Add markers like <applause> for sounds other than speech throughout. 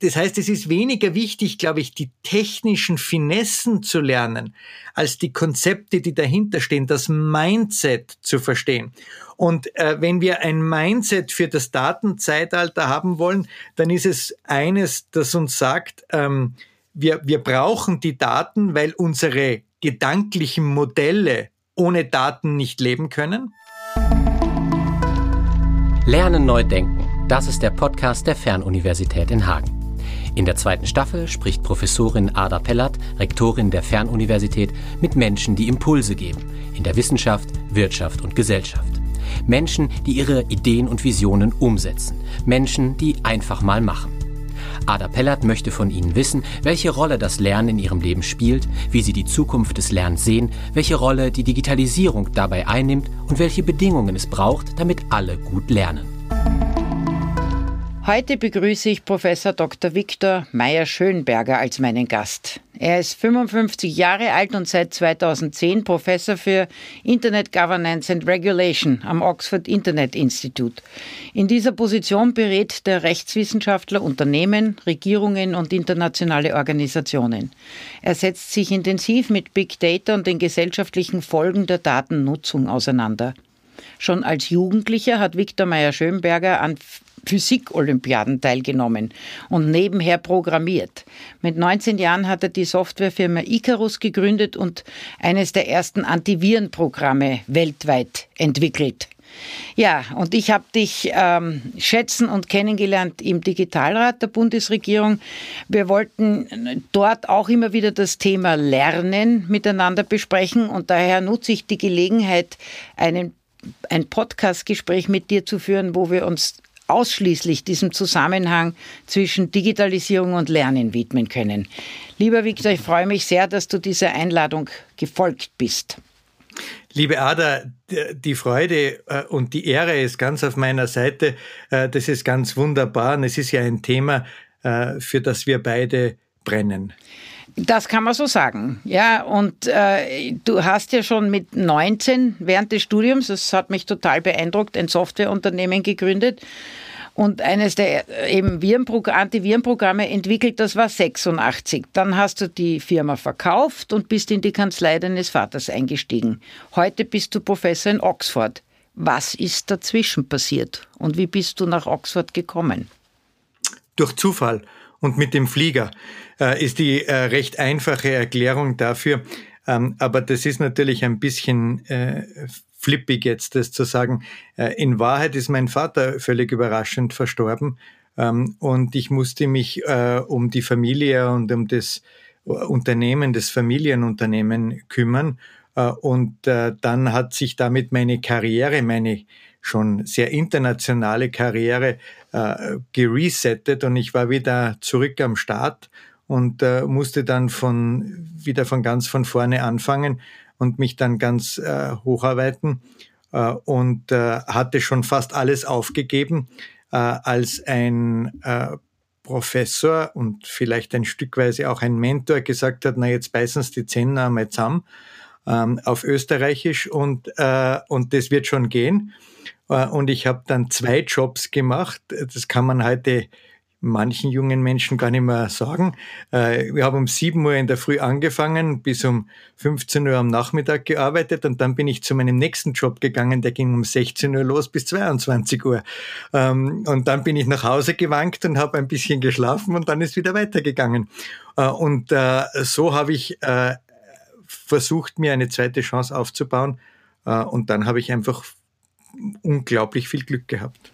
Das heißt, es ist weniger wichtig, glaube ich, die technischen Finessen zu lernen, als die Konzepte, die dahinter stehen, das Mindset zu verstehen. Und äh, wenn wir ein Mindset für das Datenzeitalter haben wollen, dann ist es eines, das uns sagt, ähm, wir, wir brauchen die Daten, weil unsere gedanklichen Modelle ohne Daten nicht leben können. Lernen neu denken. Das ist der Podcast der Fernuniversität in Hagen. In der zweiten Staffel spricht Professorin Ada Pellert, Rektorin der Fernuniversität, mit Menschen, die Impulse geben in der Wissenschaft, Wirtschaft und Gesellschaft. Menschen, die ihre Ideen und Visionen umsetzen. Menschen, die einfach mal machen. Ada Pellert möchte von Ihnen wissen, welche Rolle das Lernen in Ihrem Leben spielt, wie Sie die Zukunft des Lernens sehen, welche Rolle die Digitalisierung dabei einnimmt und welche Bedingungen es braucht, damit alle gut lernen. Heute begrüße ich Professor Dr. Viktor Meyer-Schönberger als meinen Gast. Er ist 55 Jahre alt und seit 2010 Professor für Internet Governance and Regulation am Oxford Internet Institute. In dieser Position berät der Rechtswissenschaftler Unternehmen, Regierungen und internationale Organisationen. Er setzt sich intensiv mit Big Data und den gesellschaftlichen Folgen der Datennutzung auseinander. Schon als Jugendlicher hat Viktor Meyer-Schönberger an Physik-Olympiaden teilgenommen und nebenher programmiert. Mit 19 Jahren hat er die Softwarefirma Icarus gegründet und eines der ersten Antivirenprogramme weltweit entwickelt. Ja, und ich habe dich ähm, schätzen und kennengelernt im Digitalrat der Bundesregierung. Wir wollten dort auch immer wieder das Thema Lernen miteinander besprechen und daher nutze ich die Gelegenheit, einen, ein Podcast-Gespräch mit dir zu führen, wo wir uns ausschließlich diesem Zusammenhang zwischen Digitalisierung und Lernen widmen können. Lieber Viktor, ich freue mich sehr, dass du dieser Einladung gefolgt bist. Liebe Ada, die Freude äh, und die Ehre ist ganz auf meiner Seite. Äh, das ist ganz wunderbar und es ist ja ein Thema, äh, für das wir beide brennen. Das kann man so sagen. Ja, und äh, du hast ja schon mit 19 während des Studiums, das hat mich total beeindruckt, ein Softwareunternehmen gegründet und eines der äh, eben Antivirenprogramme entwickelt, das war 86. Dann hast du die Firma verkauft und bist in die Kanzlei deines Vaters eingestiegen. Heute bist du Professor in Oxford. Was ist dazwischen passiert und wie bist du nach Oxford gekommen? Durch Zufall und mit dem Flieger äh, ist die äh, recht einfache Erklärung dafür. Ähm, aber das ist natürlich ein bisschen äh, flippig jetzt, das zu sagen. Äh, in Wahrheit ist mein Vater völlig überraschend verstorben ähm, und ich musste mich äh, um die Familie und um das Unternehmen, das Familienunternehmen kümmern. Äh, und äh, dann hat sich damit meine Karriere, meine schon sehr internationale Karriere äh, geresettet und ich war wieder zurück am Start und äh, musste dann von wieder von ganz von vorne anfangen und mich dann ganz äh, hocharbeiten äh, und äh, hatte schon fast alles aufgegeben, äh, als ein äh, Professor und vielleicht ein Stückweise auch ein Mentor gesagt hat, na jetzt beißen Sie die Zähne einmal zusammen ähm, auf Österreichisch und, äh, und das wird schon gehen. Äh, und ich habe dann zwei Jobs gemacht. Das kann man heute manchen jungen Menschen gar nicht mehr sagen. Äh, wir haben um 7 Uhr in der Früh angefangen, bis um 15 Uhr am Nachmittag gearbeitet und dann bin ich zu meinem nächsten Job gegangen, der ging um 16 Uhr los bis 22 Uhr. Ähm, und dann bin ich nach Hause gewankt und habe ein bisschen geschlafen und dann ist wieder weitergegangen. Äh, und so habe ich versucht, mir eine zweite Chance aufzubauen und dann habe ich einfach unglaublich viel Glück gehabt.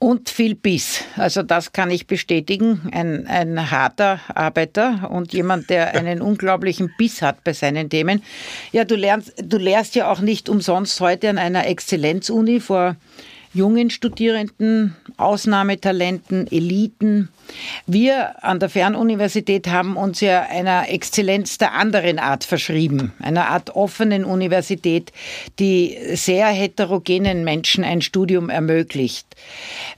Und viel Biss. Also das kann ich bestätigen. Ein, ein harter Arbeiter und jemand, der <laughs> einen unglaublichen Biss hat bei seinen Themen. Ja, du lernst, du lehrst ja auch nicht umsonst heute an einer Exzellenzuni vor jungen Studierenden, Ausnahmetalenten, Eliten. Wir an der Fernuniversität haben uns ja einer Exzellenz der anderen Art verschrieben, einer Art offenen Universität, die sehr heterogenen Menschen ein Studium ermöglicht.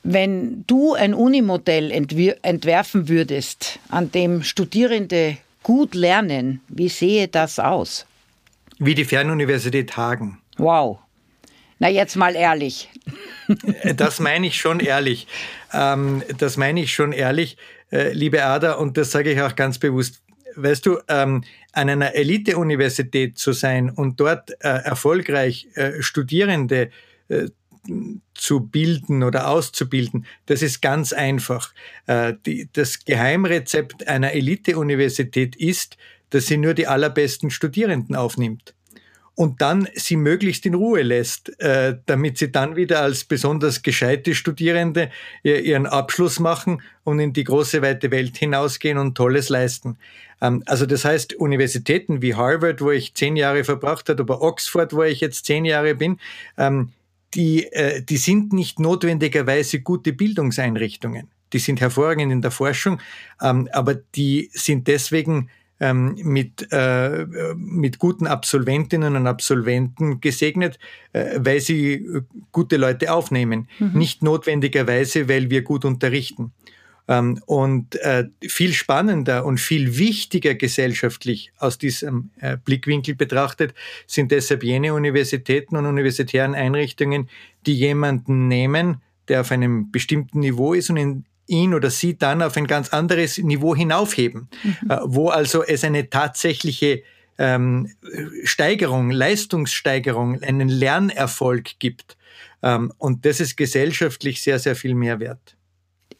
Wenn du ein Unimodell entwerfen würdest, an dem Studierende gut lernen, wie sehe das aus? Wie die Fernuniversität Hagen. Wow. Na, jetzt mal ehrlich. Das meine ich schon ehrlich. Ähm, das meine ich schon ehrlich. äh, liebe Ada, und das sage ich auch ganz bewusst, weißt du, ähm, an einer Elite-Universität zu sein und dort äh, erfolgreich äh, Studierende äh, zu bilden oder auszubilden, das ist ganz einfach. Äh, die, das Geheimrezept einer Elite-Universität ist, dass sie nur die allerbesten Studierenden aufnimmt und dann sie möglichst in Ruhe lässt, äh, damit sie dann wieder als besonders gescheite Studierende ihren Abschluss machen und in die große weite Welt hinausgehen und Tolles leisten. Ähm, also das heißt, Universitäten wie Harvard, wo ich zehn Jahre verbracht habe, oder Oxford, wo ich jetzt zehn Jahre bin, ähm, die, äh, die sind nicht notwendigerweise gute Bildungseinrichtungen. Die sind hervorragend in der Forschung, ähm, aber die sind deswegen ähm, mit, äh, mit guten Absolventinnen und Absolventen gesegnet, äh, weil sie äh, gute Leute aufnehmen. Mhm. Nicht notwendigerweise, weil wir gut unterrichten. Ähm, und äh, viel spannender und viel wichtiger gesellschaftlich aus diesem äh, Blickwinkel betrachtet sind deshalb jene Universitäten und universitären Einrichtungen, die jemanden nehmen, der auf einem bestimmten Niveau ist und in, ihn oder sie dann auf ein ganz anderes Niveau hinaufheben, mhm. Äh, wo also es eine tatsächliche ähm, Steigerung, Leistungssteigerung, einen Lernerfolg gibt. Ähm, und das ist gesellschaftlich sehr, sehr viel mehr wert.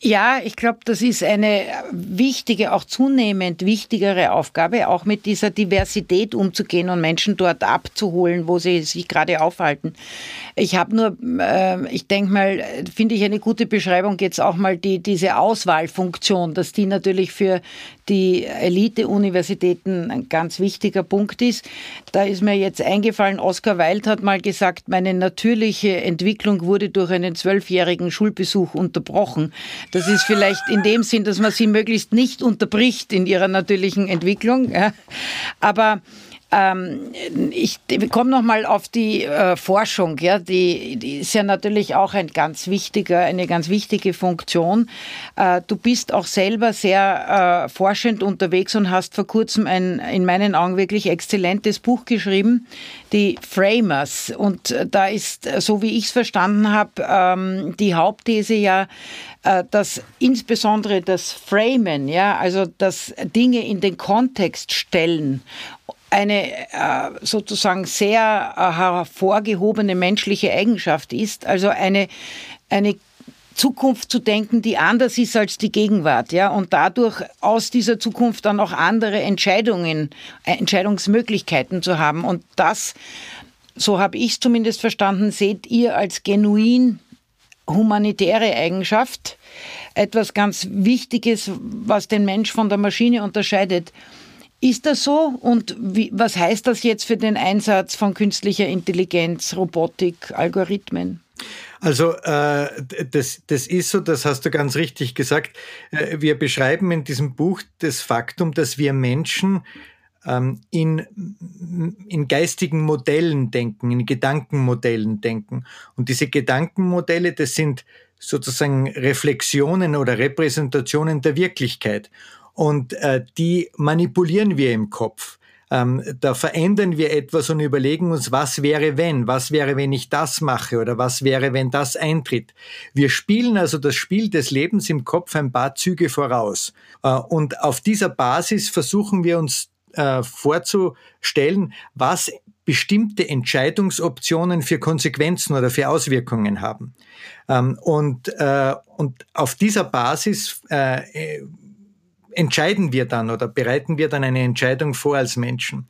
Ja, ich glaube, das ist eine wichtige, auch zunehmend wichtigere Aufgabe, auch mit dieser Diversität umzugehen und Menschen dort abzuholen, wo sie sich gerade aufhalten. Ich habe nur, äh, ich denke mal, finde ich eine gute Beschreibung jetzt auch mal die, diese Auswahlfunktion, dass die natürlich für die Elite-Universitäten ein ganz wichtiger Punkt ist. Da ist mir jetzt eingefallen, Oscar Wilde hat mal gesagt, meine natürliche Entwicklung wurde durch einen zwölfjährigen Schulbesuch unterbrochen. Das ist vielleicht in dem Sinn, dass man sie möglichst nicht unterbricht in ihrer natürlichen Entwicklung. Ja. Aber ähm, ich komme noch mal auf die äh, Forschung. Ja, die, die, ist ja natürlich auch ein ganz wichtiger, eine ganz wichtige Funktion. Äh, du bist auch selber sehr äh, forschend unterwegs und hast vor kurzem ein in meinen Augen wirklich exzellentes Buch geschrieben, die Framers. Und da ist, so wie ich es verstanden habe, ähm, die Hauptthese ja, äh, dass insbesondere das Framen, ja, also das Dinge in den Kontext stellen eine äh, sozusagen sehr äh, hervorgehobene menschliche Eigenschaft ist, also eine, eine Zukunft zu denken, die anders ist als die Gegenwart, ja, und dadurch aus dieser Zukunft dann auch andere Entscheidungen, äh, Entscheidungsmöglichkeiten zu haben. Und das, so habe ich es zumindest verstanden, seht ihr als genuin humanitäre Eigenschaft, etwas ganz Wichtiges, was den Mensch von der Maschine unterscheidet. Ist das so? Und wie, was heißt das jetzt für den Einsatz von künstlicher Intelligenz, Robotik, Algorithmen? Also äh, das, das ist so, das hast du ganz richtig gesagt. Äh, wir beschreiben in diesem Buch das Faktum, dass wir Menschen ähm, in, in geistigen Modellen denken, in Gedankenmodellen denken. Und diese Gedankenmodelle, das sind sozusagen Reflexionen oder Repräsentationen der Wirklichkeit und äh, die manipulieren wir im Kopf. Ähm, da verändern wir etwas und überlegen uns, was wäre wenn, was wäre, wenn ich das mache oder was wäre, wenn das eintritt. Wir spielen also das Spiel des Lebens im Kopf ein paar Züge voraus. Äh, und auf dieser Basis versuchen wir uns äh, vorzustellen, was bestimmte Entscheidungsoptionen für Konsequenzen oder für Auswirkungen haben. Ähm, und, äh, und auf dieser Basis äh, entscheiden wir dann oder bereiten wir dann eine Entscheidung vor als Menschen.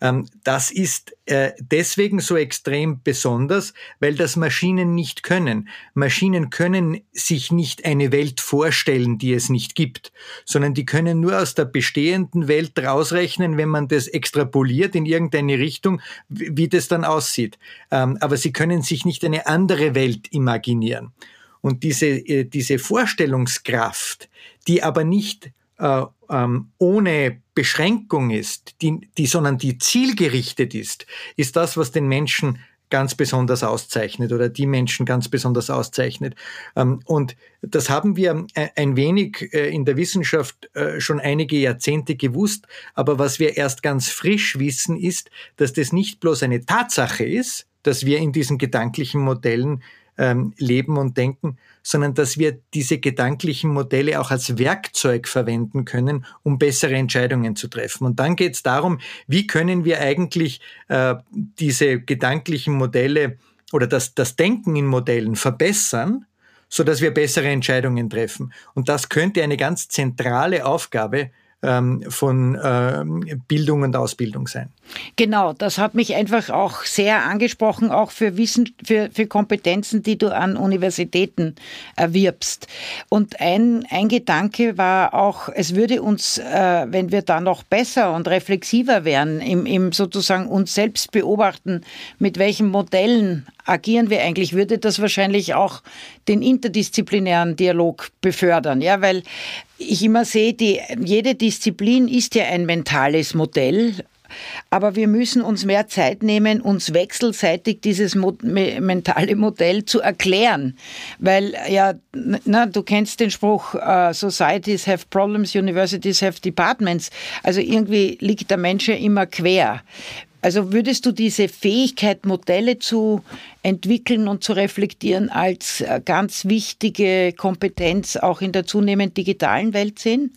Ähm, das ist äh, deswegen so extrem besonders, weil das Maschinen nicht können. Maschinen können sich nicht eine Welt vorstellen, die es nicht gibt, sondern die können nur aus der bestehenden Welt rausrechnen, wenn man das extrapoliert in irgendeine Richtung, wie das dann aussieht. Ähm, aber sie können sich nicht eine andere Welt imaginieren. Und diese, äh, diese Vorstellungskraft, die aber nicht äh, ähm, ohne Beschränkung ist, die, die, sondern die zielgerichtet ist, ist das, was den Menschen ganz besonders auszeichnet oder die Menschen ganz besonders auszeichnet. Ähm, und das haben wir äh, ein wenig äh, in der Wissenschaft äh, schon einige Jahrzehnte gewusst. Aber was wir erst ganz frisch wissen, ist, dass das nicht bloß eine Tatsache ist, dass wir in diesen gedanklichen Modellen ähm, leben und denken, sondern dass wir diese gedanklichen Modelle auch als Werkzeug verwenden können, um bessere Entscheidungen zu treffen. Und dann geht es darum, wie können wir eigentlich äh, diese gedanklichen Modelle oder das, das Denken in Modellen verbessern, so dass wir bessere Entscheidungen treffen. Und das könnte eine ganz zentrale Aufgabe ähm, von ähm, Bildung und Ausbildung sein. Genau, das hat mich einfach auch sehr angesprochen, auch für Wissen, für, für Kompetenzen, die du an Universitäten erwirbst. Und ein, ein Gedanke war auch, es würde uns, äh, wenn wir da noch besser und reflexiver wären, im, im sozusagen uns selbst beobachten, mit welchen Modellen agieren wir eigentlich, würde das wahrscheinlich auch den interdisziplinären Dialog befördern, ja, weil ich immer sehe, die, jede Disziplin ist ja ein mentales Modell aber wir müssen uns mehr Zeit nehmen, uns wechselseitig dieses mentale Modell zu erklären. Weil ja, na, du kennst den Spruch, uh, Societies have problems, Universities have departments. Also irgendwie liegt der Mensch ja immer quer. Also würdest du diese Fähigkeit, Modelle zu entwickeln und zu reflektieren, als äh, ganz wichtige Kompetenz auch in der zunehmend digitalen Welt sehen?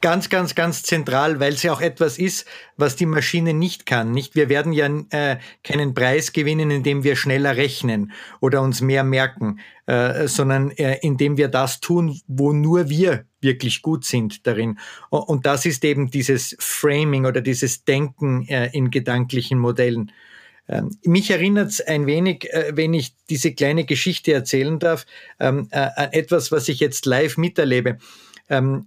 Ganz, ganz, ganz zentral, weil sie auch etwas ist, was die Maschine nicht kann. Nicht, wir werden ja äh, keinen Preis gewinnen, indem wir schneller rechnen oder uns mehr merken, äh, sondern äh, indem wir das tun, wo nur wir wirklich gut sind darin. Und das ist eben dieses Framing oder dieses Denken äh, in gedanklichen Modellen. Ähm, mich erinnert es ein wenig, äh, wenn ich diese kleine Geschichte erzählen darf, ähm, äh, an etwas, was ich jetzt live miterlebe. Ähm,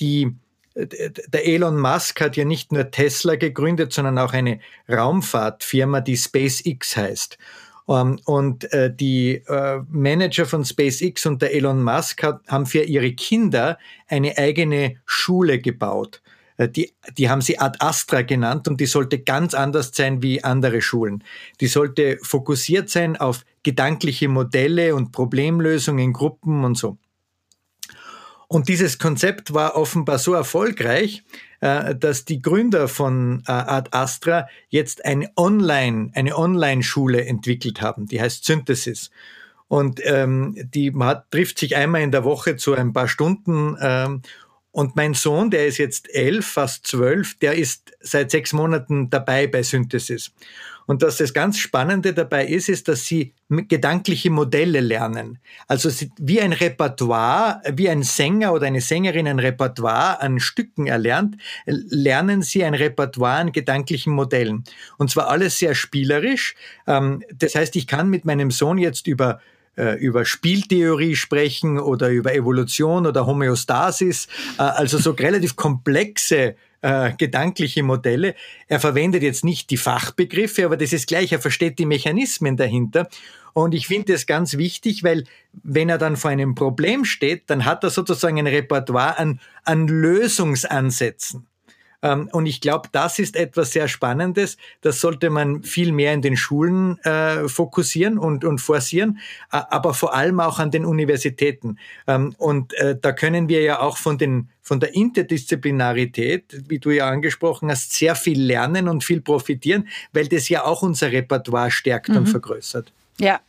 die der Elon Musk hat ja nicht nur Tesla gegründet, sondern auch eine Raumfahrtfirma, die SpaceX heißt. Ähm, und äh, die äh, Manager von SpaceX und der Elon Musk haben für ihre Kinder eine eigene Schule gebaut. Äh, die, die haben sie Ad Astra genannt und die sollte ganz anders sein wie andere Schulen. Die sollte fokussiert sein auf gedankliche Modelle und Problemlösungen, Gruppen und so. Und dieses Konzept war offenbar so erfolgreich, äh, dass die Gründer von äh, Ad Astra jetzt eine Online, eine Online-Schule entwickelt haben, die heißt Synthesis. Und ähm, die man trifft sich einmal in der Woche zu ein paar Stunden. Ähm, und mein Sohn, der ist jetzt elf, fast zwölf, der ist seit sechs Monaten dabei bei Synthesis. Und dass das ganz Spannende dabei ist, ist, dass sie gedankliche Modelle lernen. Also wie ein Repertoire, wie ein Sänger oder eine Sängerin ein Repertoire an Stücken erlernt, lernen sie ein Repertoire an gedanklichen Modellen. Und zwar alles sehr spielerisch. Ähm, das heißt, ich kann mit meinem Sohn jetzt über äh, über Spieltheorie sprechen oder über Evolution oder Homöostasis, äh, also so <laughs> relativ komplexe äh, gedankliche Modelle. Er verwendet jetzt nicht die Fachbegriffe, aber das ist gleich, er versteht die Mechanismen dahinter. Und ich finde das ganz wichtig, weil wenn er dann vor einem Problem steht, dann hat er sozusagen ein Repertoire an, an Lösungsansätzen. Ähm, und ich glaube, das ist etwas sehr Spannendes. Das sollte man viel mehr in den Schulen äh, fokussieren und, und forcieren, aber vor allem auch an den Universitäten. Ähm, und äh, da können wir ja auch von den von der Interdisziplinarität, wie du ja angesprochen hast, sehr viel lernen und viel profitieren, weil das ja auch unser Repertoire stärkt mhm. und vergrößert. Ja,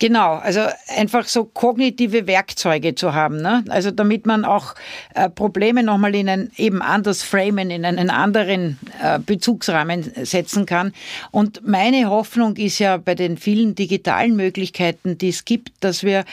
Genau, also einfach so kognitive Werkzeuge zu haben, ne? also damit man auch äh, Probleme nochmal in ein eben anders framen, in einen anderen äh, Bezugsrahmen setzen kann. Und meine Hoffnung ist ja bei den vielen digitalen Möglichkeiten, die es gibt, dass wir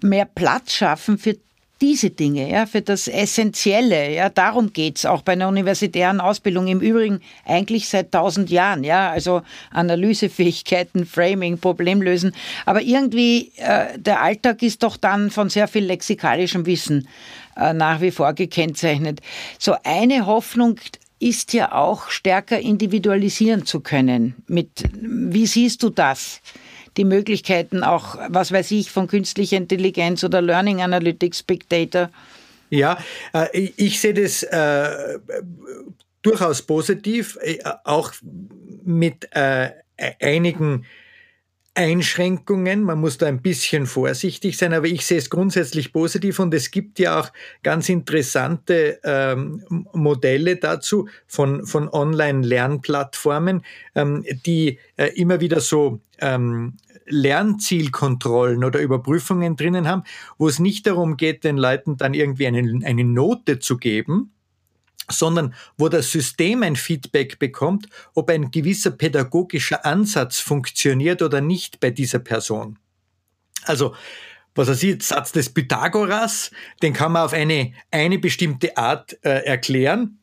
mehr Platz schaffen für diese Dinge, ja, für das Essentielle, ja, darum geht's auch bei einer universitären Ausbildung. Im Übrigen eigentlich seit tausend Jahren, ja, also Analysefähigkeiten, Framing, Problemlösen. Aber irgendwie, äh, der Alltag ist doch dann von sehr viel lexikalischem Wissen äh, nach wie vor gekennzeichnet. So eine Hoffnung ist ja auch stärker individualisieren zu können. Mit, wie siehst du das? Die Möglichkeiten auch, was weiß ich, von künstlicher Intelligenz oder Learning Analytics, Big Data? Ja, äh, ich sehe das äh, durchaus positiv, äh, auch mit einigen Einschränkungen. Man muss da ein bisschen vorsichtig sein, aber ich sehe es grundsätzlich positiv und es gibt ja auch ganz interessante ähm, Modelle dazu von, von Online-Lernplattformen, ähm, die äh, immer wieder so ähm, Lernzielkontrollen oder Überprüfungen drinnen haben, wo es nicht darum geht, den Leuten dann irgendwie eine, eine Note zu geben, sondern wo das System ein Feedback bekommt, ob ein gewisser pädagogischer Ansatz funktioniert oder nicht bei dieser Person. Also, was er sieht, Satz des Pythagoras, den kann man auf eine, eine bestimmte Art äh, erklären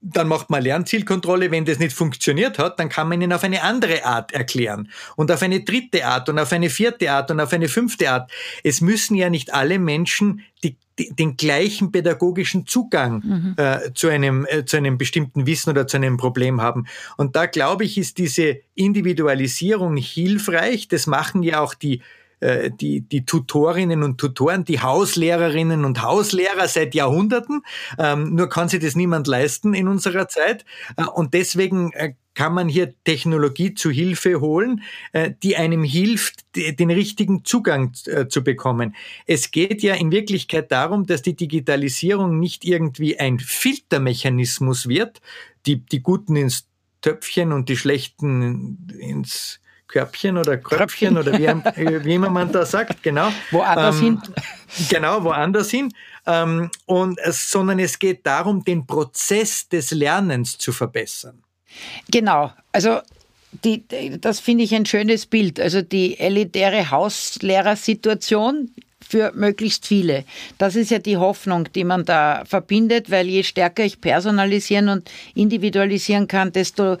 dann macht man Lernzielkontrolle. Wenn das nicht funktioniert hat, dann kann man ihn auf eine andere Art erklären und auf eine dritte Art und auf eine vierte Art und auf eine fünfte Art. Es müssen ja nicht alle Menschen die, die, den gleichen pädagogischen Zugang mhm. äh, zu einem äh, zu einem bestimmten Wissen oder zu einem Problem haben. Und da glaube ich, ist diese Individualisierung hilfreich. Das machen ja auch die äh, die, die Tutorinnen und Tutoren, die Hauslehrerinnen und Hauslehrer seit Jahrhunderten. Ähm, nur kann sich das niemand leisten in unserer Zeit. Äh, und deswegen äh, kann man hier Technologie zu Hilfe holen, äh, die einem hilft, den richtigen Zugang äh, zu bekommen. Es geht ja in Wirklichkeit darum, dass die Digitalisierung nicht irgendwie ein Filtermechanismus wird, die, die Guten ins Töpfchen und die Schlechten ins Körbchen oder Kröpfchen oder wie, äh, wie immer man da sagt, genau. <laughs> Woanders ähm, hin. Genau, woanders hin. Ähm, und, sondern es geht darum, den Prozess des Lernens zu verbessern. Genau, also die, das finde ich ein schönes Bild. Also die elitäre Hauslehrersituation für möglichst viele. Das ist ja die Hoffnung, die man da verbindet, weil je stärker ich personalisieren und individualisieren kann, desto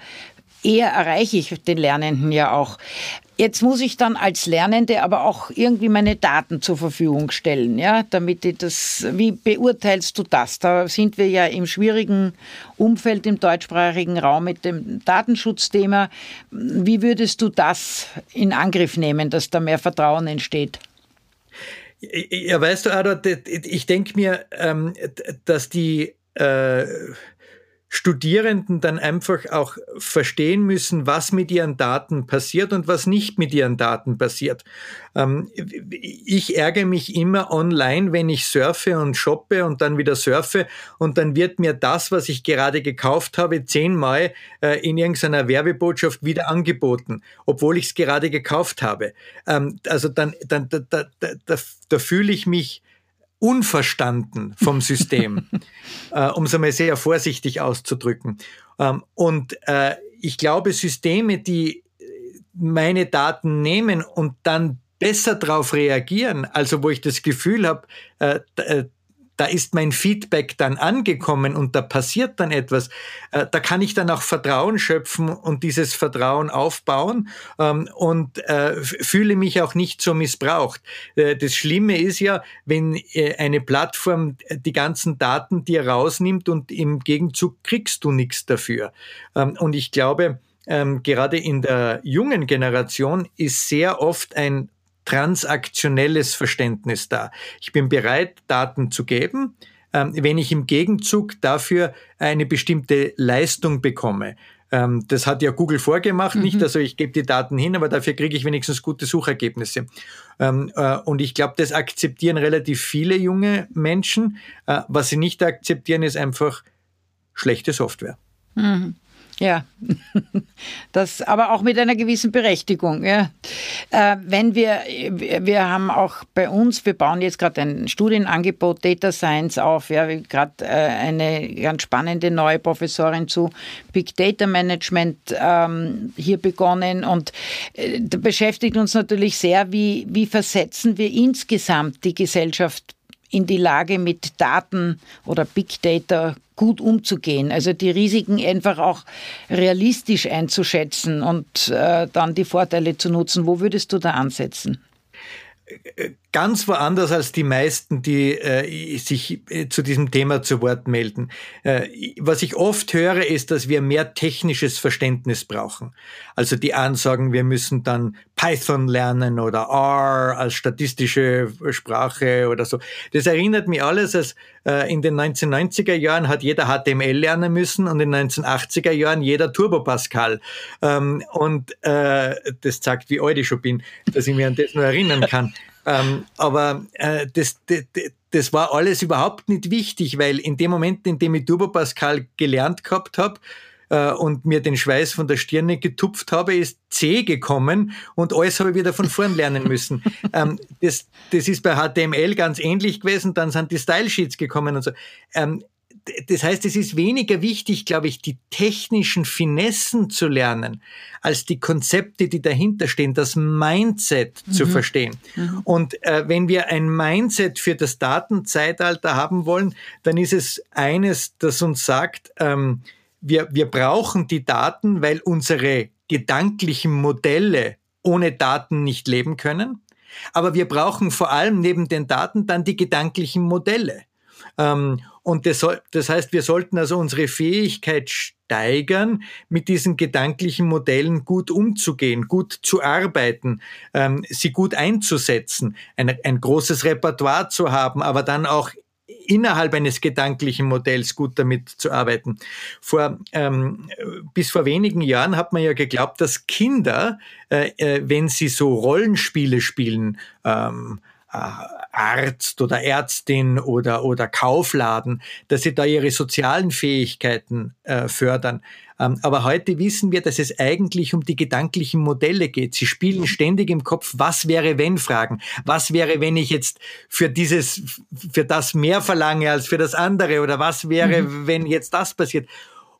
eher erreiche ich den Lernenden ja auch. Jetzt muss ich dann als Lernende aber auch irgendwie meine Daten zur Verfügung stellen, ja, damit ich das, wie beurteilst du das? Da sind wir ja im schwierigen Umfeld im deutschsprachigen Raum mit dem Datenschutzthema. Wie würdest du das in Angriff nehmen, dass da mehr Vertrauen entsteht? Ja, weißt du, Ada, ich denke mir, ähm, dass die äh, Studierenden dann einfach auch verstehen müssen, was mit ihren Daten passiert und was nicht mit ihren Daten passiert. Ähm, ich ärgere mich immer online, wenn ich surfe und shoppe und dann wieder surfe und dann wird mir das, was ich gerade gekauft habe, zehnmal äh, in irgendeiner Werbebotschaft wieder angeboten, obwohl ich es gerade gekauft habe. Ähm, also dann, dann da, da, da, da fühle ich mich unverstanden vom System, <laughs> äh, um es einmal sehr vorsichtig auszudrücken. Ähm, und äh, ich glaube, Systeme, die meine Daten nehmen und dann besser darauf reagieren, also wo ich das Gefühl habe, äh, äh da ist mein Feedback dann angekommen und da passiert dann etwas, äh, da kann ich dann auch Vertrauen schöpfen und dieses Vertrauen aufbauen ähm, und äh, fühle mich auch nicht so missbraucht. Äh, das Schlimme ist ja, wenn eine Plattform die ganzen Daten dir rausnimmt und im Gegenzug kriegst du nichts dafür. Ähm, und ich glaube, ähm, gerade in der jungen Generation ist sehr oft ein transaktionelles Verständnis da. Ich bin bereit, Daten zu geben, ähm, wenn ich im Gegenzug dafür eine bestimmte Leistung bekomme. Ähm, das hat ja Google vorgemacht, mhm. nicht? Also ich gebe die Daten hin, aber dafür kriege ich wenigstens gute Suchergebnisse. Ähm, äh, und ich glaube, das akzeptieren relativ viele junge Menschen. Äh, was sie nicht akzeptieren, ist einfach schlechte Software. Mhm. Ja, das aber auch mit einer gewissen Berechtigung. Ja. Äh, wenn wir, wir haben auch bei uns, wir bauen jetzt gerade ein Studienangebot Data Science auf, ja, gerade äh, eine ganz spannende neue Professorin zu Big Data Management ähm, hier begonnen und äh, beschäftigt uns natürlich sehr, wie, wie versetzen wir insgesamt die Gesellschaft in die Lage, mit Daten oder Big Data gut umzugehen. Also die Risiken einfach auch realistisch einzuschätzen und äh, dann die Vorteile zu nutzen. Wo würdest du da ansetzen? Ganz woanders als die meisten, die äh, sich äh, zu diesem Thema zu Wort melden. Äh, was ich oft höre, ist, dass wir mehr technisches Verständnis brauchen. Also die Ansagen, wir müssen dann Python lernen oder R als statistische Sprache oder so. Das erinnert mich alles, als äh, in den 1990er Jahren hat jeder HTML lernen müssen und in den 1980er Jahren jeder Turbo Pascal. Ähm, und äh, das zeigt, wie alt ich schon bin, dass ich mich an das nur erinnern kann. Ähm, aber äh, das, das, das war alles überhaupt nicht wichtig, weil in dem Moment, in dem ich Turbo Pascal gelernt gehabt habe, äh, und mir den Schweiß von der Stirne getupft habe, ist C gekommen und alles habe ich wieder von vorn lernen müssen. <laughs> ähm, das, das ist bei HTML ganz ähnlich gewesen, dann sind die Style Sheets gekommen und so. Ähm, das heißt, es ist weniger wichtig, glaube ich, die technischen Finessen zu lernen, als die Konzepte, die dahinter stehen, das Mindset mhm. zu verstehen. Mhm. Und äh, wenn wir ein Mindset für das Datenzeitalter haben wollen, dann ist es eines, das uns sagt, ähm, wir, wir brauchen die Daten, weil unsere gedanklichen Modelle ohne Daten nicht leben können. Aber wir brauchen vor allem neben den Daten dann die gedanklichen Modelle. Ähm, und das, das heißt, wir sollten also unsere Fähigkeit steigern, mit diesen gedanklichen Modellen gut umzugehen, gut zu arbeiten, ähm, sie gut einzusetzen, ein, ein großes Repertoire zu haben, aber dann auch innerhalb eines gedanklichen Modells gut damit zu arbeiten. Vor, ähm, bis vor wenigen Jahren hat man ja geglaubt, dass Kinder, äh, äh, wenn sie so Rollenspiele spielen, ähm, äh, Arzt oder Ärztin oder, oder Kaufladen, dass sie da ihre sozialen Fähigkeiten äh, fördern. Ähm, aber heute wissen wir, dass es eigentlich um die gedanklichen Modelle geht. Sie spielen ständig im Kopf, was wäre wenn Fragen. Was wäre, wenn ich jetzt für dieses, für das mehr verlange als für das andere? Oder was wäre, mhm. wenn jetzt das passiert?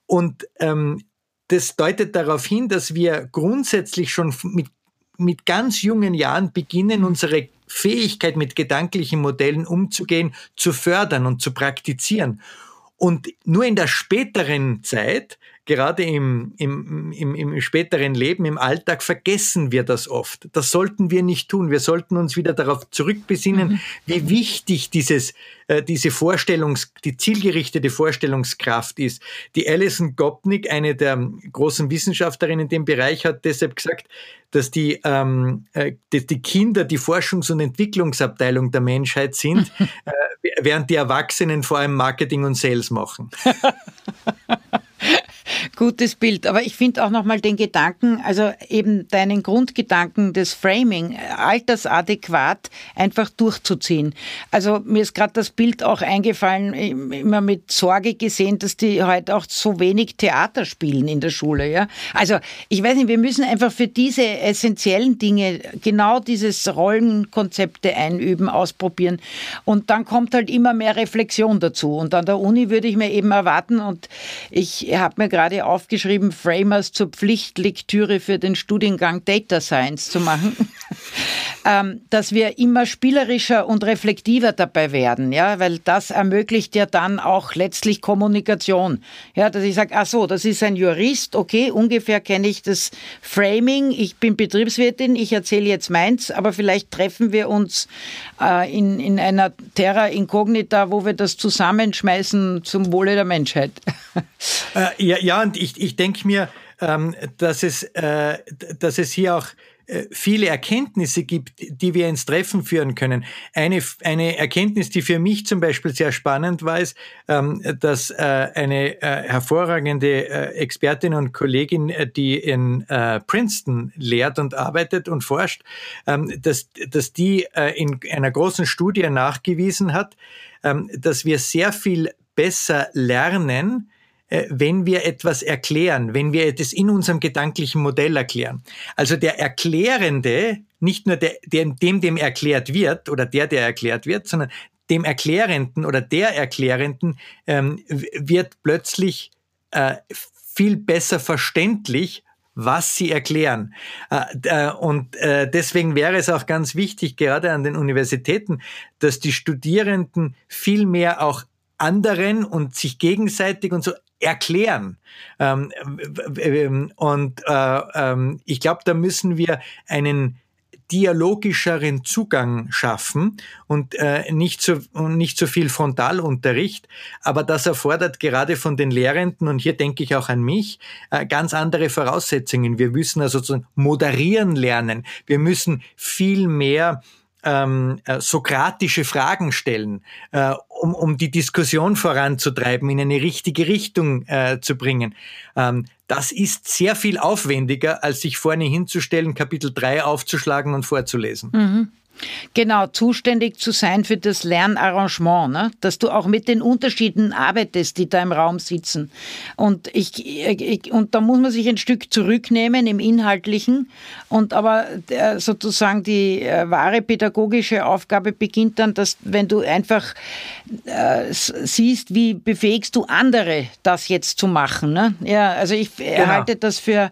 Und ähm, das deutet darauf hin, dass wir grundsätzlich schon mit, mit ganz jungen Jahren beginnen, unsere Fähigkeit, mit gedanklichen Modellen umzugehen, zu fördern und zu praktizieren. Und nur in der späteren Zeit gerade im, im, im, im späteren Leben, im Alltag vergessen wir das oft. Das sollten wir nicht tun. Wir sollten uns wieder darauf zurückbesinnen, mhm. wie wichtig dieses, äh, diese Vorstellungs, die zielgerichtete Vorstellungskraft ist. Die Alison Gopnik, eine der großen Wissenschaftlerinnen in dem Bereich, hat deshalb gesagt, dass die, ähm, äh, dass die Kinder die Forschungs- und Entwicklungsabteilung der Menschheit sind, <laughs> äh, während die Erwachsenen vor allem Marketing und Sales machen. <laughs> Gutes Bild. Aber ich finde auch nochmal den Gedanken, also eben deinen Grundgedanken des Framing, altersadäquat einfach durchzuziehen. Also mir ist gerade das Bild auch eingefallen, immer mit Sorge gesehen, dass die heute auch so wenig Theater spielen in der Schule. Ja? Also ich weiß nicht, wir müssen einfach für diese essentiellen Dinge genau dieses Rollenkonzepte einüben, ausprobieren. Und dann kommt halt immer mehr Reflexion dazu. Und an der Uni würde ich mir eben erwarten, und ich habe mir gerade gerade aufgeschrieben, Framers zur Pflichtlektüre für den Studiengang Data Science zu machen, <laughs> ähm, dass wir immer spielerischer und reflektiver dabei werden, ja, weil das ermöglicht ja dann auch letztlich Kommunikation. Ja, dass ich sage, ach so, das ist ein Jurist, okay, ungefähr kenne ich das Framing, ich bin Betriebswirtin, ich erzähle jetzt meins, aber vielleicht treffen wir uns äh, in, in einer Terra Incognita, wo wir das zusammenschmeißen zum Wohle der Menschheit. <laughs> Äh, ja, ja, und ich, ich denke mir, ähm, dass, es, äh, dass es hier auch äh, viele Erkenntnisse gibt, die wir ins Treffen führen können. Eine, eine Erkenntnis, die für mich zum Beispiel sehr spannend war, ist, ähm, dass äh, eine äh, hervorragende äh, Expertin und Kollegin, die in Princeton lehrt und arbeitet und forscht, ähm, dass, dass die in einer großen Studie nachgewiesen hat, ähm, dass wir sehr viel besser lernen, wenn wir etwas erklären, wenn wir es in unserem gedanklichen Modell erklären. Also der Erklärende, nicht nur der, dem, dem erklärt wird oder der, der erklärt wird, sondern dem Erklärenden oder der Erklärenden ähm, wird plötzlich äh, viel besser verständlich, was sie erklären. Äh, äh, und äh, deswegen wäre es auch ganz wichtig, gerade an den Universitäten, dass die Studierenden viel mehr auch anderen und sich gegenseitig und so erklären. Ähm, und äh, ähm, ich glaube, da müssen wir einen dialogischeren Zugang schaffen und äh, nicht so nicht so viel Frontalunterricht, aber das erfordert gerade von den Lehrenden und hier denke ich auch an mich äh, ganz andere Voraussetzungen. Wir müssen also moderieren lernen. Wir müssen viel mehr ähm, äh, sokratische Fragen stellen, äh, um, um die Diskussion voranzutreiben, in eine richtige Richtung äh, zu bringen. Ähm, das ist sehr viel aufwendiger, als sich vorne hinzustellen, Kapitel 3 aufzuschlagen und vorzulesen. Mhm. Genau, zuständig zu sein für das Lernarrangement, ne? dass du auch mit den Unterschieden arbeitest, die da im Raum sitzen. Und, ich, ich, und da muss man sich ein Stück zurücknehmen im Inhaltlichen. Und aber äh, sozusagen die äh, wahre pädagogische Aufgabe beginnt dann, dass wenn du einfach äh, siehst, wie befähigst du andere, das jetzt zu machen. Ne? Ja, also ich genau. halte das für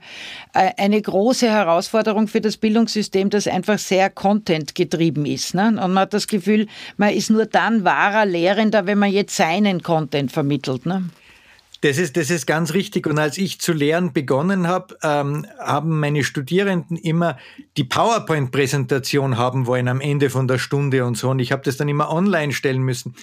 äh, eine große Herausforderung für das Bildungssystem, das einfach sehr Content getrieben ist. Ne? Und man hat das Gefühl, man ist nur dann wahrer Lehrender, wenn man jetzt seinen Content vermittelt. Ne? Das ist, das ist ganz richtig. Und als ich zu lehren begonnen habe, ähm, haben meine Studierenden immer die PowerPoint-Präsentation haben wollen am Ende von der Stunde und so. Und ich habe das dann immer online stellen müssen.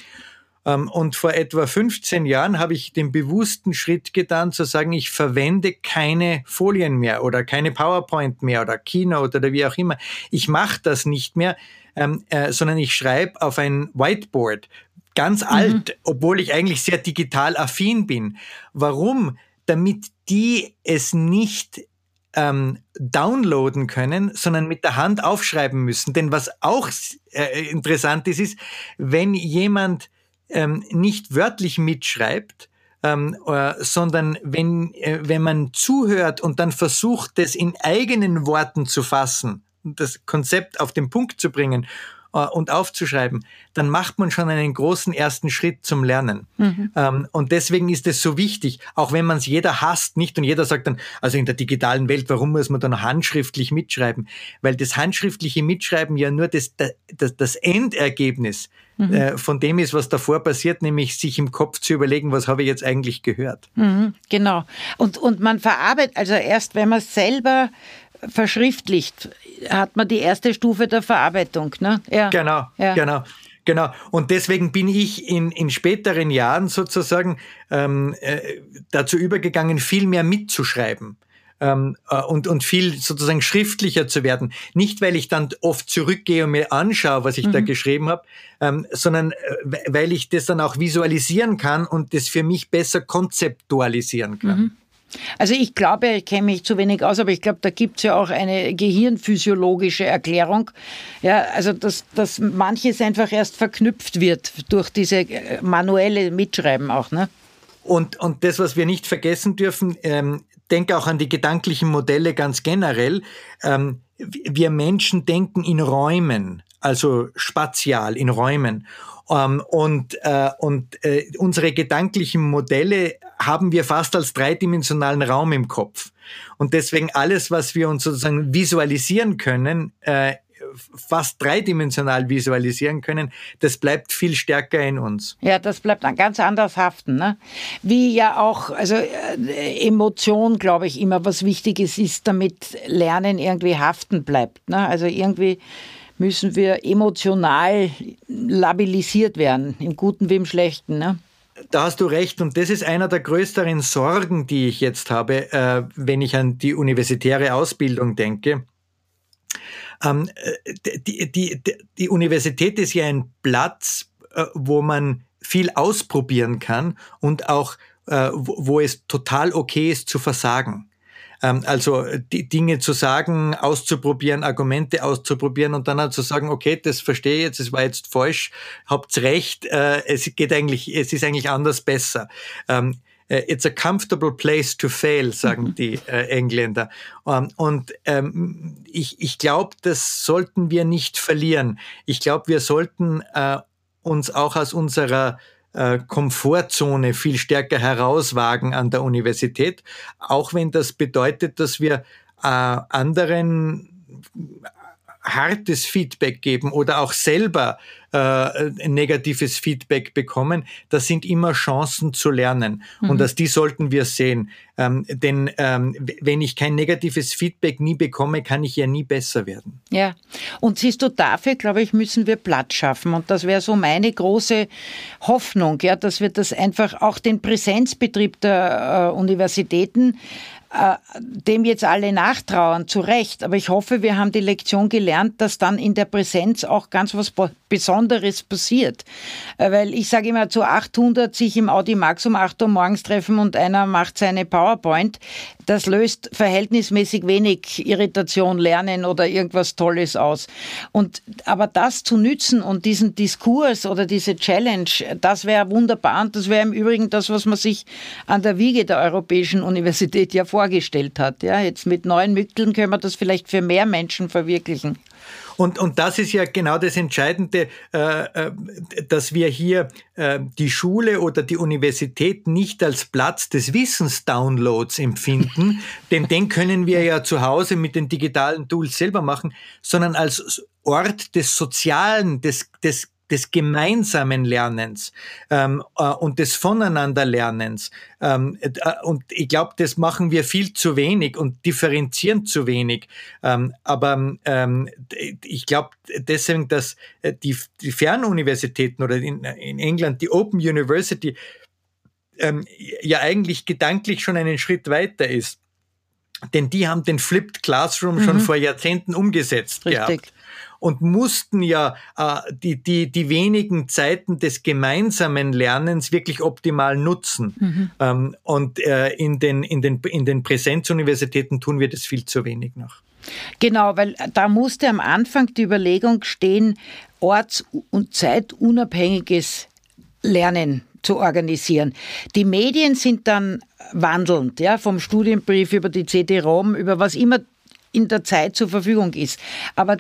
Ähm, und vor etwa 15 Jahren habe ich den bewussten Schritt getan, zu sagen, ich verwende keine Folien mehr oder keine PowerPoint mehr oder Keynote oder wie auch immer. Ich mache das nicht mehr, ähm, äh, sondern ich schreibe auf ein Whiteboard. Ganz mhm. alt, obwohl ich eigentlich sehr digital affin bin. Warum? Damit die es nicht ähm, downloaden können, sondern mit der Hand aufschreiben müssen. Denn was auch äh, interessant ist, ist, wenn jemand ähm, nicht wörtlich mitschreibt, ähm, äh, sondern wenn, äh, wenn man zuhört und dann versucht, das in eigenen Worten zu fassen, das Konzept auf den Punkt zu bringen und aufzuschreiben, dann macht man schon einen großen ersten Schritt zum Lernen. Mhm. Ähm, und deswegen ist es so wichtig, auch wenn man es jeder hasst, nicht und jeder sagt dann, also in der digitalen Welt, warum muss man dann handschriftlich mitschreiben? Weil das handschriftliche Mitschreiben ja nur das, das, das Endergebnis mhm. äh, von dem ist, was davor passiert, nämlich sich im Kopf zu überlegen, was habe ich jetzt eigentlich gehört. Mhm, genau. Und, und man verarbeitet, also erst wenn man selber verschriftlicht, hat man die erste Stufe der Verarbeitung. Ne? Ja. Genau, ja. genau. Genau. Und deswegen bin ich in, in späteren Jahren sozusagen ähm, äh, dazu übergegangen, viel mehr mitzuschreiben ähm, äh, und, und viel sozusagen schriftlicher zu werden. Nicht, weil ich dann oft zurückgehe und mir anschaue, was ich mhm. da geschrieben habe, ähm, sondern äh, weil ich das dann auch visualisieren kann und das für mich besser konzeptualisieren kann. Mhm. Also ich glaube, ich kenne mich zu wenig aus, aber ich glaube, da gibt es ja auch eine gehirnphysiologische Erklärung. Ja, also dass, dass manches einfach erst verknüpft wird durch diese äh, manuelle Mitschreiben auch. Ne? Und, und das, was wir nicht vergessen dürfen, ähm, denke auch an die gedanklichen Modelle ganz generell. Ähm, wir Menschen denken in Räumen, also spatial in Räumen. Ähm, und äh, und äh, unsere gedanklichen Modelle haben wir fast als dreidimensionalen Raum im Kopf. Und deswegen alles, was wir uns sozusagen visualisieren können, äh, fast dreidimensional visualisieren können, das bleibt viel stärker in uns. Ja, das bleibt ganz anders haften. Ne? Wie ja auch, also äh, Emotion, glaube ich, immer was Wichtiges ist, damit Lernen irgendwie haften bleibt. Ne? Also irgendwie müssen wir emotional labilisiert werden, im Guten wie im Schlechten. Ne? Da hast du recht und das ist einer der größeren Sorgen, die ich jetzt habe, äh, wenn ich an die universitäre Ausbildung denke. Ähm, äh, die, die, die Universität ist ja ein Platz, äh, wo man viel ausprobieren kann und auch äh, wo, wo es total okay ist zu versagen. Ähm, also die Dinge zu sagen, auszuprobieren, Argumente auszuprobieren und dann halt zu sagen, okay, das verstehe ich jetzt, es war jetzt falsch, habt recht, äh, es geht eigentlich, es ist eigentlich anders besser. Ähm, äh, it's a comfortable place to fail, sagen mhm. die äh, Engländer. Um, und ähm, ich, ich glaube, das sollten wir nicht verlieren. Ich glaube, wir sollten äh, uns auch aus unserer äh, Komfortzone viel stärker herauswagen an der Universität, auch wenn das bedeutet, dass wir äh, anderen hartes Feedback geben oder auch selber äh, negatives Feedback bekommen, das sind immer Chancen zu lernen. Mhm. Und dass die sollten wir sehen. Ähm, denn ähm, wenn ich kein negatives Feedback nie bekomme, kann ich ja nie besser werden. Ja, und siehst du, dafür, glaube ich, müssen wir Platz schaffen. Und das wäre so meine große Hoffnung, ja, dass wir das einfach auch den Präsenzbetrieb der äh, Universitäten dem jetzt alle nachtrauern, zu Recht. Aber ich hoffe, wir haben die Lektion gelernt, dass dann in der Präsenz auch ganz was Besonderes passiert. Äh, weil ich sage immer, zu 800 sich im Audi Max um 8 Uhr morgens treffen und einer macht seine PowerPoint, das löst verhältnismäßig wenig Irritation, Lernen oder irgendwas Tolles aus. Und, aber das zu nützen und diesen Diskurs oder diese Challenge, das wäre wunderbar. Und das wäre im Übrigen das, was man sich an der Wiege der Europäischen Universität ja vorgestellt hat. Ja, jetzt mit neuen Mitteln können wir das vielleicht für mehr Menschen verwirklichen. Und, und das ist ja genau das Entscheidende, äh, äh, dass wir hier äh, die Schule oder die Universität nicht als Platz des Wissensdownloads empfinden, <laughs> denn den können wir ja zu Hause mit den digitalen Tools selber machen, sondern als Ort des Sozialen, des, des des gemeinsamen Lernens ähm, äh, und des Voneinanderlernens. Ähm, äh, und ich glaube, das machen wir viel zu wenig und differenzieren zu wenig. Ähm, aber ähm, ich glaube deswegen, dass äh, die, die Fernuniversitäten oder in, in England die Open University ähm, ja eigentlich gedanklich schon einen Schritt weiter ist. Denn die haben den Flipped Classroom mhm. schon vor Jahrzehnten umgesetzt Richtig. gehabt und mussten ja äh, die, die, die wenigen Zeiten des gemeinsamen Lernens wirklich optimal nutzen. Mhm. Ähm, und äh, in, den, in, den, in den Präsenzuniversitäten tun wir das viel zu wenig noch. Genau, weil da musste am Anfang die Überlegung stehen, orts- und zeitunabhängiges Lernen zu organisieren. Die Medien sind dann wandelnd, ja, vom Studienbrief über die CD-ROM, über was immer in der Zeit zur Verfügung ist. Aber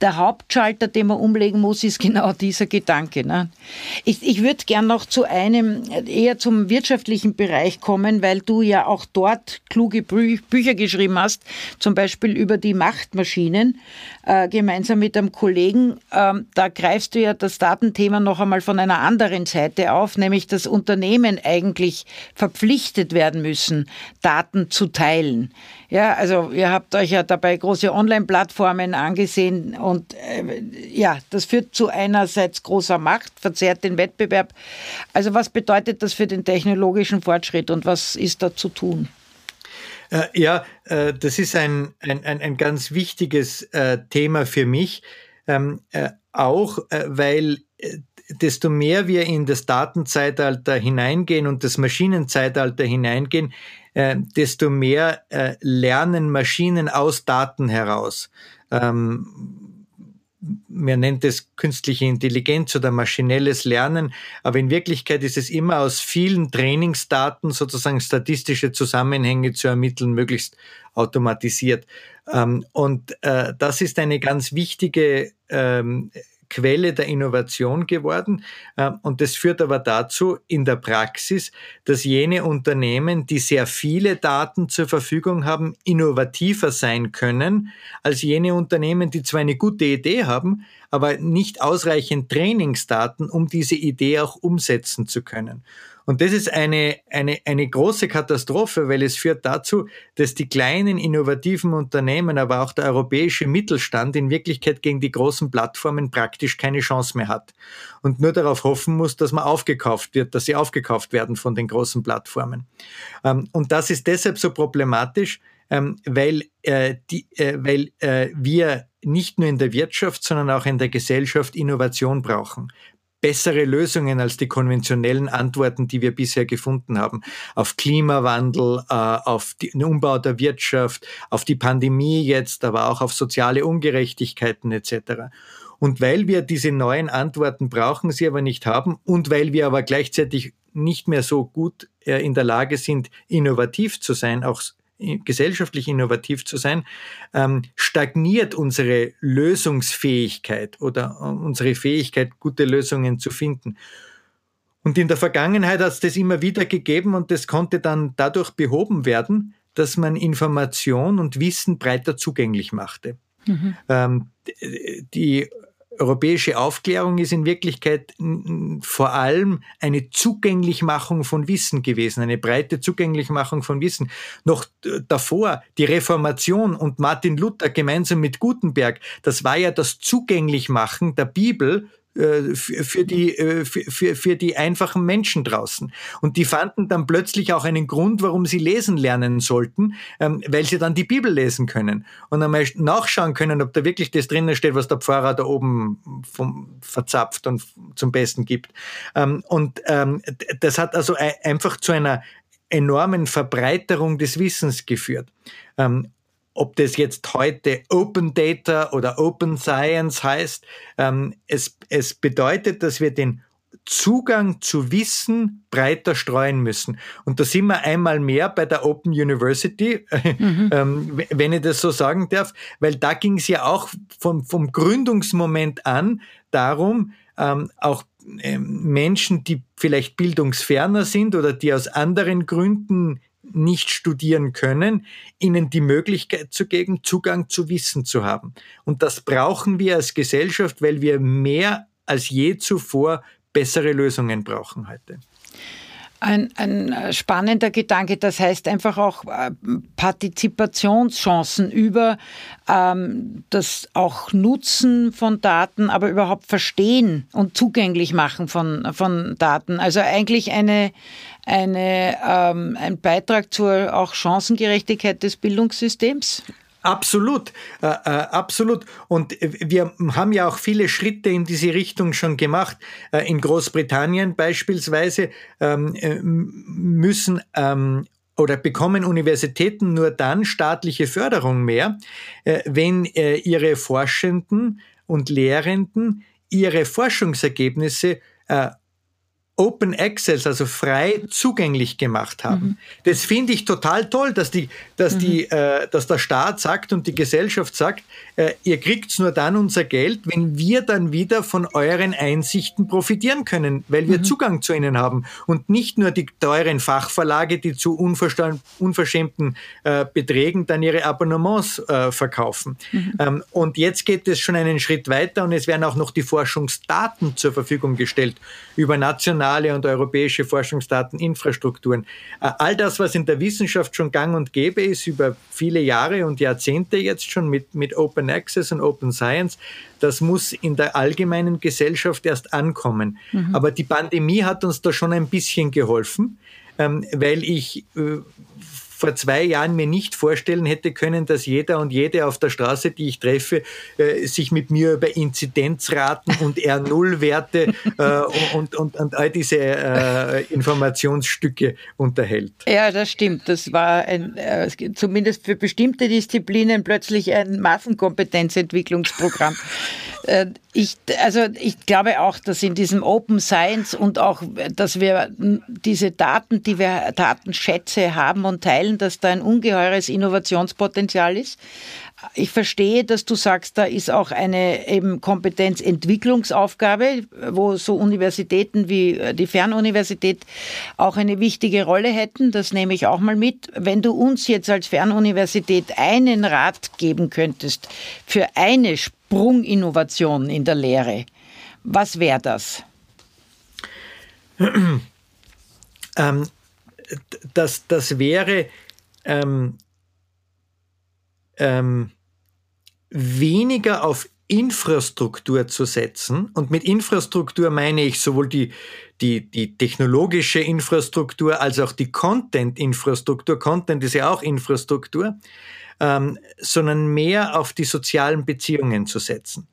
der Hauptschalter, den man umlegen muss, ist genau <laughs> dieser Gedanke. Ne? Ich, ich würde gern noch zu einem, eher zum wirtschaftlichen Bereich kommen, weil du ja auch dort kluge Bü Bücher geschrieben hast, zum Beispiel über die Machtmaschinen, äh, gemeinsam mit einem Kollegen. Ähm, da greifst du ja das Datenthema noch einmal von einer anderen Seite auf, nämlich dass Unternehmen eigentlich verpflichtet werden müssen, Daten zu teilen. Ja, also ihr habt euch ja dabei große Online-Plattformen angesehen und äh, ja, das führt zu einerseits großer Macht, verzerrt den Wettbewerb. Also was bedeutet das für den technologischen Fortschritt und was ist da zu tun? Äh, ja, äh, das ist ein, ein, ein, ein ganz wichtiges äh, Thema für mich, ähm, äh, auch äh, weil desto mehr wir in das Datenzeitalter hineingehen und das Maschinenzeitalter hineingehen, äh, desto mehr äh, lernen Maschinen aus Daten heraus. Ähm, man nennt es künstliche Intelligenz oder maschinelles Lernen, aber in Wirklichkeit ist es immer aus vielen Trainingsdaten sozusagen statistische Zusammenhänge zu ermitteln, möglichst automatisiert. Ähm, und äh, das ist eine ganz wichtige ähm, Quelle der Innovation geworden. Ähm, und das führt aber dazu in der Praxis, dass jene Unternehmen, die sehr viele Daten zur Verfügung haben, innovativer sein können als jene Unternehmen, die zwar eine gute Idee haben, aber nicht ausreichend Trainingsdaten, um diese Idee auch umsetzen zu können. Und das ist eine, eine, eine große Katastrophe, weil es führt dazu, dass die kleinen innovativen Unternehmen, aber auch der europäische Mittelstand in Wirklichkeit gegen die großen Plattformen praktisch keine Chance mehr hat. Und nur darauf hoffen muss, dass man aufgekauft wird, dass sie aufgekauft werden von den großen Plattformen. Ähm, und das ist deshalb so problematisch, ähm, weil, äh, die, äh, weil äh, wir nicht nur in der Wirtschaft, sondern auch in der Gesellschaft Innovation brauchen bessere Lösungen als die konventionellen Antworten, die wir bisher gefunden haben. Auf Klimawandel, äh, auf den Umbau der Wirtschaft, auf die Pandemie jetzt, aber auch auf soziale Ungerechtigkeiten etc. Und weil wir diese neuen Antworten brauchen, sie aber nicht haben und weil wir aber gleichzeitig nicht mehr so gut äh, in der Lage sind, innovativ zu sein, auch gesellschaftlich innovativ zu sein, ähm, stagniert unsere Lösungsfähigkeit oder äh, unsere Fähigkeit, gute Lösungen zu finden. Und in der Vergangenheit hat es das immer wieder gegeben und das konnte dann dadurch behoben werden, dass man Information und Wissen breiter zugänglich machte. Mhm. Ähm, die europäische Aufklärung ist in Wirklichkeit vor allem eine Zugänglichmachung von Wissen gewesen, eine breite Zugänglichmachung von Wissen. Noch davor die Reformation und Martin Luther gemeinsam mit Gutenberg, das war ja das Zugänglichmachen der Bibel für die, äh, für, für die einfachen Menschen draußen. Und die fanden dann plötzlich auch einen Grund, warum sie lesen lernen sollten, ähm, weil sie dann die Bibel lesen können und einmal nachschauen können, ob da wirklich das drinnen steht, was der Pfarrer da oben vom, verzapft und zum Besten gibt. Ähm, und ähm, das hat also einfach zu einer enormen Verbreiterung des Wissens geführt ob das jetzt heute Open Data oder Open Science heißt, ähm, es, es bedeutet, dass wir den Zugang zu Wissen breiter streuen müssen. Und da sind wir einmal mehr bei der Open University, <laughs> mhm. ähm, wenn ich das so sagen darf, weil da ging es ja auch vom, vom Gründungsmoment an darum, ähm, auch ähm, Menschen, die vielleicht bildungsferner sind oder die aus anderen Gründen nicht studieren können, ihnen die Möglichkeit zu geben, Zugang zu Wissen zu haben. Und das brauchen wir als Gesellschaft, weil wir mehr als je zuvor bessere Lösungen brauchen heute. Ein, ein spannender Gedanke, das heißt einfach auch äh, Partizipationschancen über ähm, das auch Nutzen von Daten, aber überhaupt Verstehen und zugänglich machen von, von Daten. Also eigentlich eine, eine, ähm, ein Beitrag zur auch Chancengerechtigkeit des Bildungssystems? Absolut, äh, äh, absolut. Und wir haben ja auch viele Schritte in diese Richtung schon gemacht. Äh, in Großbritannien beispielsweise ähm, äh, müssen ähm, oder bekommen Universitäten nur dann staatliche Förderung mehr, äh, wenn äh, ihre Forschenden und Lehrenden ihre Forschungsergebnisse Open Access, also frei zugänglich gemacht haben. Mhm. Das finde ich total toll, dass, die, dass, mhm. die, äh, dass der Staat sagt und die Gesellschaft sagt, äh, ihr kriegt nur dann unser Geld, wenn wir dann wieder von euren Einsichten profitieren können, weil wir mhm. Zugang zu ihnen haben und nicht nur die teuren Fachverlage, die zu unverschämten äh, Beträgen dann ihre Abonnements äh, verkaufen. Mhm. Ähm, und jetzt geht es schon einen Schritt weiter und es werden auch noch die Forschungsdaten zur Verfügung gestellt über nationale und europäische Forschungsdateninfrastrukturen. Äh, all das, was in der Wissenschaft schon gang und gäbe ist, über viele Jahre und Jahrzehnte jetzt schon mit, mit Open Access und Open Science, das muss in der allgemeinen Gesellschaft erst ankommen. Mhm. Aber die Pandemie hat uns da schon ein bisschen geholfen, ähm, weil ich äh, vor zwei Jahren mir nicht vorstellen hätte können, dass jeder und jede auf der Straße, die ich treffe, äh, sich mit mir über Inzidenzraten und R0-Werte äh, und, und, und all diese äh, Informationsstücke unterhält. Ja, das stimmt. Das war ein, äh, zumindest für bestimmte Disziplinen plötzlich ein Massenkompetenzentwicklungsprogramm. Äh, ich, also ich glaube auch, dass in diesem Open Science und auch, dass wir diese Daten, die wir Datenschätze haben und teilen, dass da ein ungeheures Innovationspotenzial ist. Ich verstehe, dass du sagst, da ist auch eine eben Kompetenzentwicklungsaufgabe, wo so Universitäten wie die Fernuniversität auch eine wichtige Rolle hätten. Das nehme ich auch mal mit. Wenn du uns jetzt als Fernuniversität einen Rat geben könntest für eine Sprunginnovation in der Lehre, was wäre das? <clears throat> Ähm, das, das wäre ähm, ähm, weniger auf Infrastruktur zu setzen. Und mit Infrastruktur meine ich sowohl die, die, die technologische Infrastruktur als auch die Content-Infrastruktur. Content ist ja auch Infrastruktur ähm, sondern mehr auf die sozialen Beziehungen zu setzen.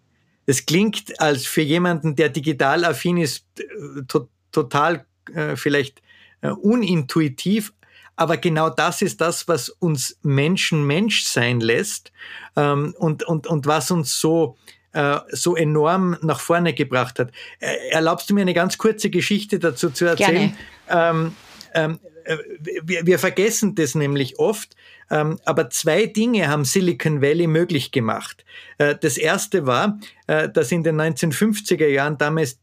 Es klingt als für jemanden, der digital affin ist, äh, to total äh, vielleicht unintuitiv, aber genau das ist das, was uns Menschen Mensch sein lässt ähm, und, und, und was uns so äh, so enorm nach vorne gebracht hat. Äh, erlaubst du mir eine ganz kurze Geschichte dazu zu erzählen? Ähm, ähm, äh, wir, wir vergessen das nämlich oft. Ähm, aber zwei Dinge haben Silicon Valley möglich gemacht. Äh, das erste war, äh, dass in den 1950er Jahren damals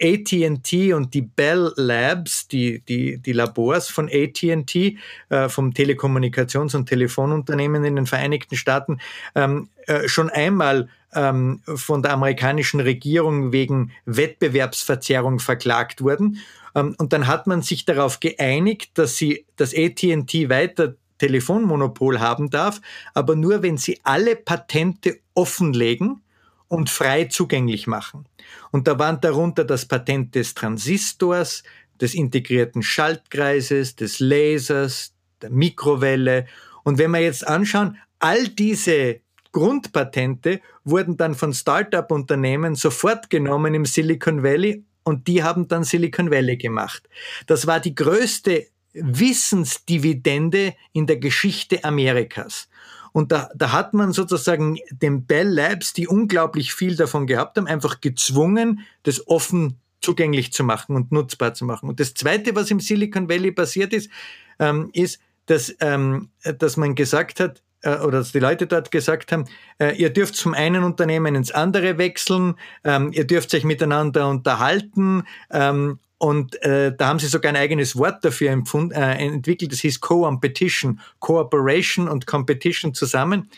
AT&T und die Bell Labs, die, die, die Labors von AT&T, äh, vom Telekommunikations- und Telefonunternehmen in den Vereinigten Staaten, ähm, äh, schon einmal ähm, von der amerikanischen Regierung wegen Wettbewerbsverzerrung verklagt wurden. Ähm, und dann hat man sich darauf geeinigt, dass sie das AT&T weiter Telefonmonopol haben darf, aber nur wenn sie alle Patente offenlegen und frei zugänglich machen. Und da waren darunter das Patent des Transistors, des integrierten Schaltkreises, des Lasers, der Mikrowelle. Und wenn wir jetzt anschauen, all diese Grundpatente wurden dann von Start-up-Unternehmen sofort genommen im Silicon Valley und die haben dann Silicon Valley gemacht. Das war die größte Wissensdividende in der Geschichte Amerikas. Und da, da hat man sozusagen den Bell Labs, die unglaublich viel davon gehabt haben, einfach gezwungen, das offen zugänglich zu machen und nutzbar zu machen. Und das Zweite, was im Silicon Valley passiert ist, ähm, ist, dass, ähm, dass man gesagt hat, äh, oder dass die Leute dort gesagt haben, äh, ihr dürft vom einen Unternehmen ins andere wechseln, ähm, ihr dürft euch miteinander unterhalten ähm, und äh, da haben sie sogar ein eigenes Wort dafür empfund, äh, entwickelt, das hieß Co-Competition, Cooperation und Competition zusammen.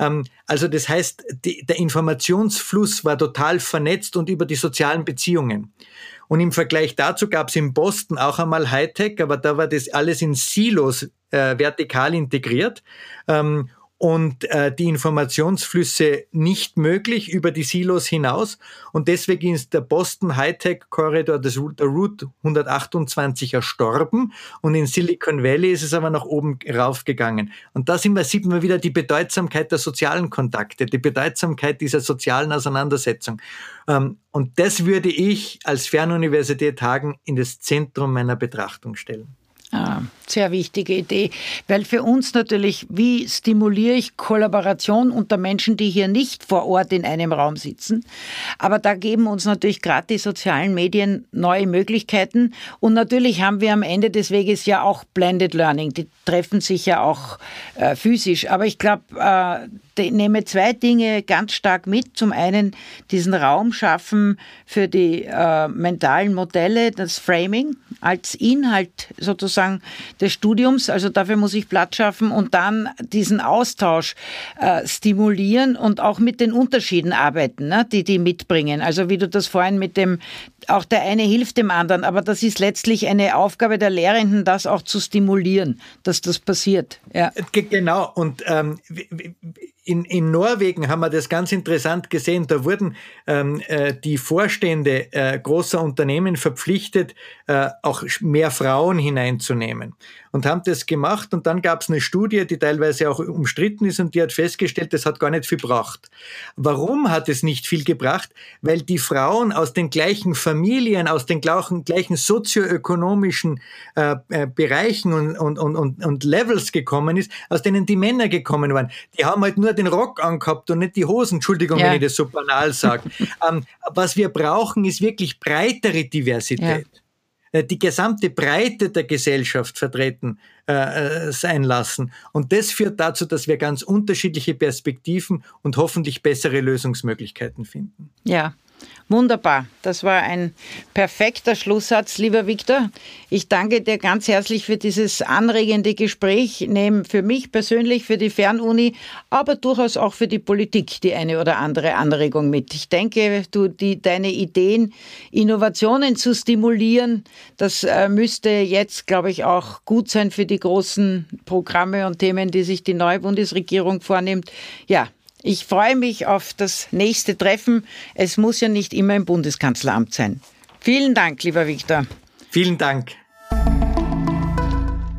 Ähm, also das heißt, die, der Informationsfluss war total vernetzt und über die sozialen Beziehungen. Und im Vergleich dazu gab es in Boston auch einmal Hightech, aber da war das alles in Silos äh, vertikal integriert. Ähm, und äh, die Informationsflüsse nicht möglich über die Silos hinaus. Und deswegen ist der Boston Hightech Corridor, der Route 128 erstorben und in Silicon Valley ist es aber nach oben raufgegangen. Und da man, sieht man wieder die Bedeutsamkeit der sozialen Kontakte, die Bedeutsamkeit dieser sozialen Auseinandersetzung. Ähm, und das würde ich als Fernuniversität Hagen in das Zentrum meiner Betrachtung stellen. Ah, sehr wichtige Idee, weil für uns natürlich, wie stimuliere ich Kollaboration unter Menschen, die hier nicht vor Ort in einem Raum sitzen. Aber da geben uns natürlich gerade die sozialen Medien neue Möglichkeiten. Und natürlich haben wir am Ende des Weges ja auch Blended Learning. Die treffen sich ja auch äh, physisch. Aber ich glaube, äh, nehme zwei Dinge ganz stark mit. Zum einen diesen Raum schaffen für die äh, mentalen Modelle, das Framing als Inhalt sozusagen des Studiums. Also dafür muss ich Platz schaffen und dann diesen Austausch äh, stimulieren und auch mit den Unterschieden arbeiten, ne, die die mitbringen. Also wie du das vorhin mit dem, auch der eine hilft dem anderen, aber das ist letztlich eine Aufgabe der Lehrenden, das auch zu stimulieren, dass das passiert. Ja. Genau. Und ähm, in, in Norwegen haben wir das ganz interessant gesehen. Da wurden ähm, äh, die Vorstände äh, großer Unternehmen verpflichtet, äh, auch mehr Frauen hineinzunehmen und haben das gemacht. Und dann gab es eine Studie, die teilweise auch umstritten ist und die hat festgestellt, das hat gar nicht viel gebracht. Warum hat es nicht viel gebracht? Weil die Frauen aus den gleichen Familien, aus den gleichen, gleichen sozioökonomischen äh, äh, Bereichen und, und, und, und Levels gekommen ist, aus denen die Männer gekommen waren. Die haben halt nur den Rock angehabt und nicht die Hosen. Entschuldigung, ja. wenn ich das so banal sage. <laughs> ähm, was wir brauchen, ist wirklich breitere Diversität. Ja. Äh, die gesamte Breite der Gesellschaft vertreten äh, äh, sein lassen. Und das führt dazu, dass wir ganz unterschiedliche Perspektiven und hoffentlich bessere Lösungsmöglichkeiten finden. Ja, Wunderbar. Das war ein perfekter Schlusssatz, lieber Viktor. Ich danke dir ganz herzlich für dieses anregende Gespräch. Nehme für mich persönlich, für die Fernuni, aber durchaus auch für die Politik die eine oder andere Anregung mit. Ich denke, du, die, deine Ideen, Innovationen zu stimulieren, das äh, müsste jetzt, glaube ich, auch gut sein für die großen Programme und Themen, die sich die neue Bundesregierung vornimmt. Ja, ich freue mich auf das nächste Treffen. Es muss ja nicht immer im Bundeskanzleramt sein. Vielen Dank, lieber Viktor. Vielen Dank.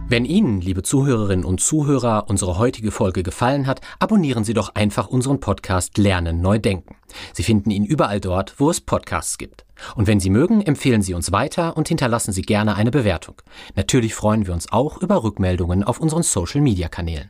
Wenn Ihnen, liebe Zuhörerinnen und Zuhörer, unsere heutige Folge gefallen hat, abonnieren Sie doch einfach unseren Podcast Lernen neu denken. Sie finden ihn überall dort, wo es Podcasts gibt. Und wenn Sie mögen, empfehlen Sie uns weiter und hinterlassen Sie gerne eine Bewertung. Natürlich freuen wir uns auch über Rückmeldungen auf unseren Social-Media-Kanälen.